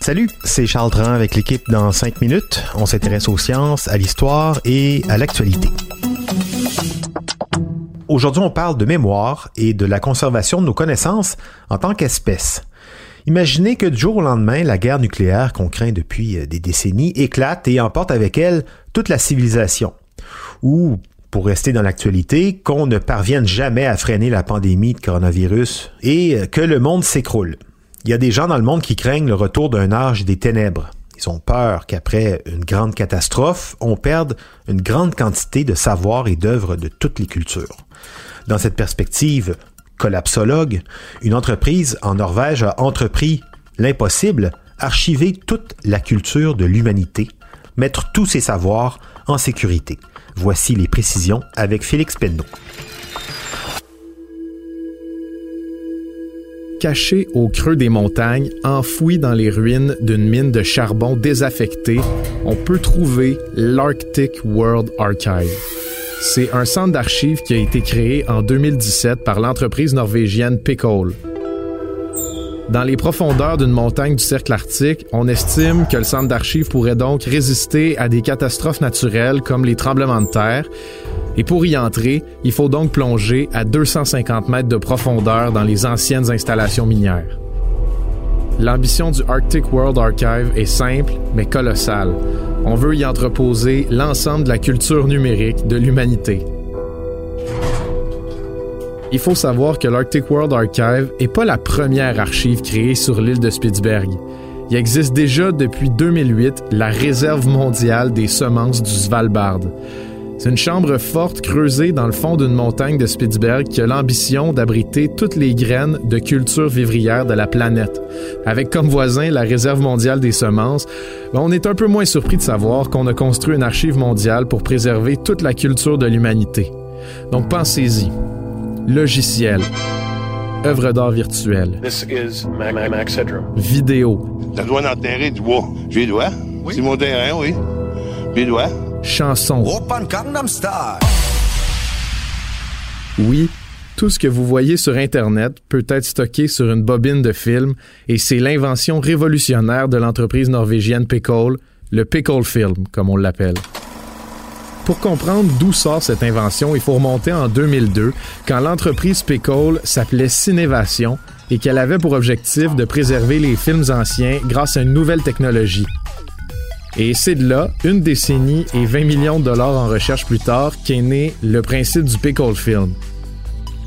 Salut, c'est Charles Dran avec l'équipe dans 5 minutes. On s'intéresse aux sciences, à l'histoire et à l'actualité. Aujourd'hui, on parle de mémoire et de la conservation de nos connaissances en tant qu'espèce. Imaginez que du jour au lendemain, la guerre nucléaire qu'on craint depuis euh, des décennies éclate et emporte avec elle toute la civilisation. Ou, pour rester dans l'actualité, qu'on ne parvienne jamais à freiner la pandémie de coronavirus et que le monde s'écroule. Il y a des gens dans le monde qui craignent le retour d'un âge des ténèbres. Ils ont peur qu'après une grande catastrophe, on perde une grande quantité de savoir et d'œuvres de toutes les cultures. Dans cette perspective, collapsologue, une entreprise en Norvège a entrepris l'impossible, archiver toute la culture de l'humanité, mettre tous ses savoirs en sécurité. Voici les précisions avec Félix Penneau. Caché au creux des montagnes, enfoui dans les ruines d'une mine de charbon désaffectée, on peut trouver l'Arctic World Archive. C'est un centre d'archives qui a été créé en 2017 par l'entreprise norvégienne Pickle. Dans les profondeurs d'une montagne du cercle arctique, on estime que le centre d'archives pourrait donc résister à des catastrophes naturelles comme les tremblements de terre. Et pour y entrer, il faut donc plonger à 250 mètres de profondeur dans les anciennes installations minières. L'ambition du Arctic World Archive est simple mais colossale. On veut y entreposer l'ensemble de la culture numérique de l'humanité. Il faut savoir que l'Arctic World Archive n'est pas la première archive créée sur l'île de Spitzberg. Il existe déjà depuis 2008 la Réserve mondiale des semences du Svalbard. C'est une chambre forte creusée dans le fond d'une montagne de Spitzberg qui a l'ambition d'abriter toutes les graines de culture vivrière de la planète. Avec comme voisin la Réserve mondiale des semences, ben, on est un peu moins surpris de savoir qu'on a construit une archive mondiale pour préserver toute la culture de l'humanité. Donc pensez-y. Logiciel. Œuvre d'art virtuelle. Vidéo. Ça doit enterrer du bois. J'ai dois. C'est mon terrain, oui. J'ai. Chanson. Oui, tout ce que vous voyez sur Internet peut être stocké sur une bobine de film et c'est l'invention révolutionnaire de l'entreprise norvégienne Pickle, le Pickle Film, comme on l'appelle. Pour comprendre d'où sort cette invention, il faut remonter en 2002, quand l'entreprise Pickle s'appelait Cinévation et qu'elle avait pour objectif de préserver les films anciens grâce à une nouvelle technologie. Et c'est de là, une décennie et 20 millions de dollars en recherche plus tard, qu'est né le principe du pickle film.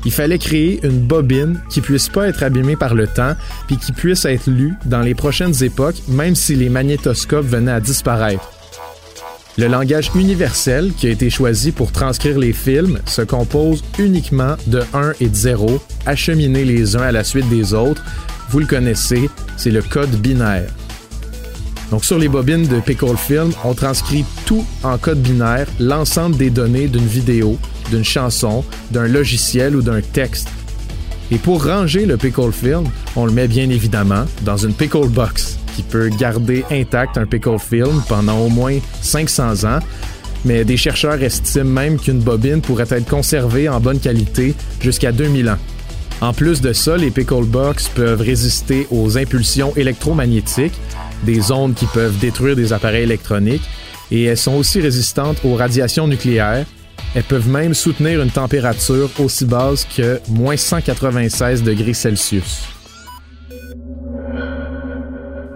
Il fallait créer une bobine qui puisse pas être abîmée par le temps, puis qui puisse être lue dans les prochaines époques, même si les magnétoscopes venaient à disparaître. Le langage universel qui a été choisi pour transcrire les films se compose uniquement de 1 et de 0, acheminés les uns à la suite des autres. Vous le connaissez, c'est le code binaire. Donc sur les bobines de Pickle Film, on transcrit tout en code binaire, l'ensemble des données d'une vidéo, d'une chanson, d'un logiciel ou d'un texte. Et pour ranger le Pickle Film, on le met bien évidemment dans une Pickle Box qui peut garder intact un Pickle Film pendant au moins 500 ans. Mais des chercheurs estiment même qu'une bobine pourrait être conservée en bonne qualité jusqu'à 2000 ans. En plus de ça, les Pickle Box peuvent résister aux impulsions électromagnétiques, des ondes qui peuvent détruire des appareils électroniques, et elles sont aussi résistantes aux radiations nucléaires. Elles peuvent même soutenir une température aussi basse que moins 196 degrés Celsius.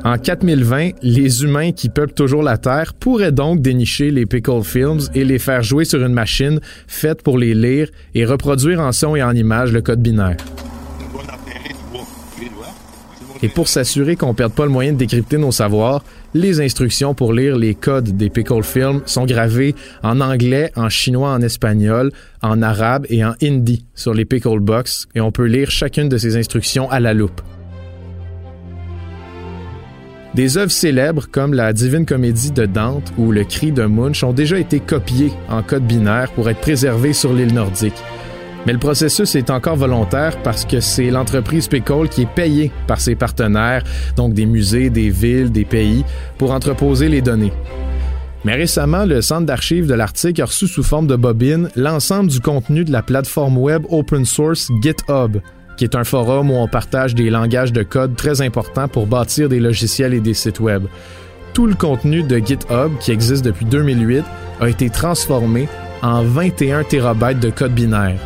En 4020, les humains qui peuplent toujours la Terre pourraient donc dénicher les Pickle Films et les faire jouer sur une machine faite pour les lire et reproduire en son et en image le code binaire. Et pour s'assurer qu'on ne perde pas le moyen de décrypter nos savoirs, les instructions pour lire les codes des pickle films sont gravées en anglais, en chinois, en espagnol, en arabe et en hindi sur les pickle box et on peut lire chacune de ces instructions à la loupe. Des œuvres célèbres comme la Divine Comédie de Dante ou Le Cri de Munch ont déjà été copiées en code binaire pour être préservées sur l'île nordique. Mais le processus est encore volontaire parce que c'est l'entreprise Pickle qui est payée par ses partenaires, donc des musées, des villes, des pays, pour entreposer les données. Mais récemment, le Centre d'archives de l'Arctique a reçu sous forme de bobine l'ensemble du contenu de la plateforme web open source GitHub, qui est un forum où on partage des langages de code très importants pour bâtir des logiciels et des sites web. Tout le contenu de GitHub, qui existe depuis 2008, a été transformé en 21 TB de code binaire.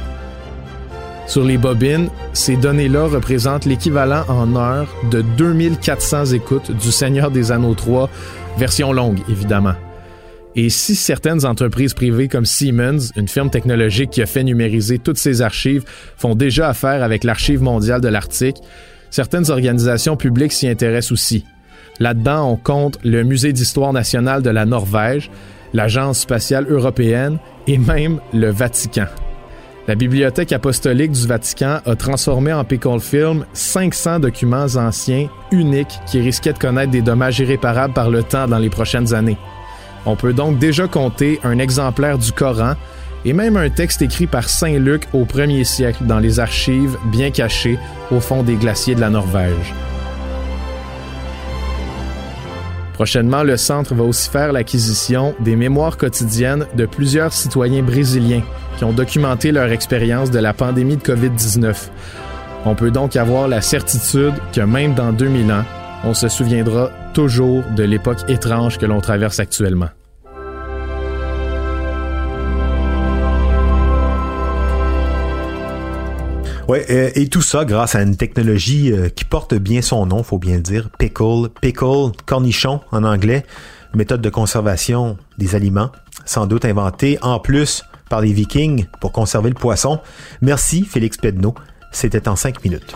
Sur les bobines, ces données-là représentent l'équivalent en heures de 2400 écoutes du Seigneur des Anneaux 3, version longue évidemment. Et si certaines entreprises privées comme Siemens, une firme technologique qui a fait numériser toutes ses archives, font déjà affaire avec l'Archive mondiale de l'Arctique, certaines organisations publiques s'y intéressent aussi. Là-dedans, on compte le Musée d'histoire nationale de la Norvège, l'Agence spatiale européenne et même le Vatican. La Bibliothèque apostolique du Vatican a transformé en Pickle Film 500 documents anciens uniques qui risquaient de connaître des dommages irréparables par le temps dans les prochaines années. On peut donc déjà compter un exemplaire du Coran et même un texte écrit par Saint Luc au 1er siècle dans les archives bien cachées au fond des glaciers de la Norvège. Prochainement, le centre va aussi faire l'acquisition des mémoires quotidiennes de plusieurs citoyens brésiliens qui ont documenté leur expérience de la pandémie de COVID-19. On peut donc avoir la certitude que même dans 2000 ans, on se souviendra toujours de l'époque étrange que l'on traverse actuellement. Ouais, euh, et tout ça grâce à une technologie euh, qui porte bien son nom, faut bien le dire, pickle, pickle, cornichon en anglais, méthode de conservation des aliments, sans doute inventée en plus par les Vikings pour conserver le poisson. Merci Félix Pedneau, c'était en cinq minutes.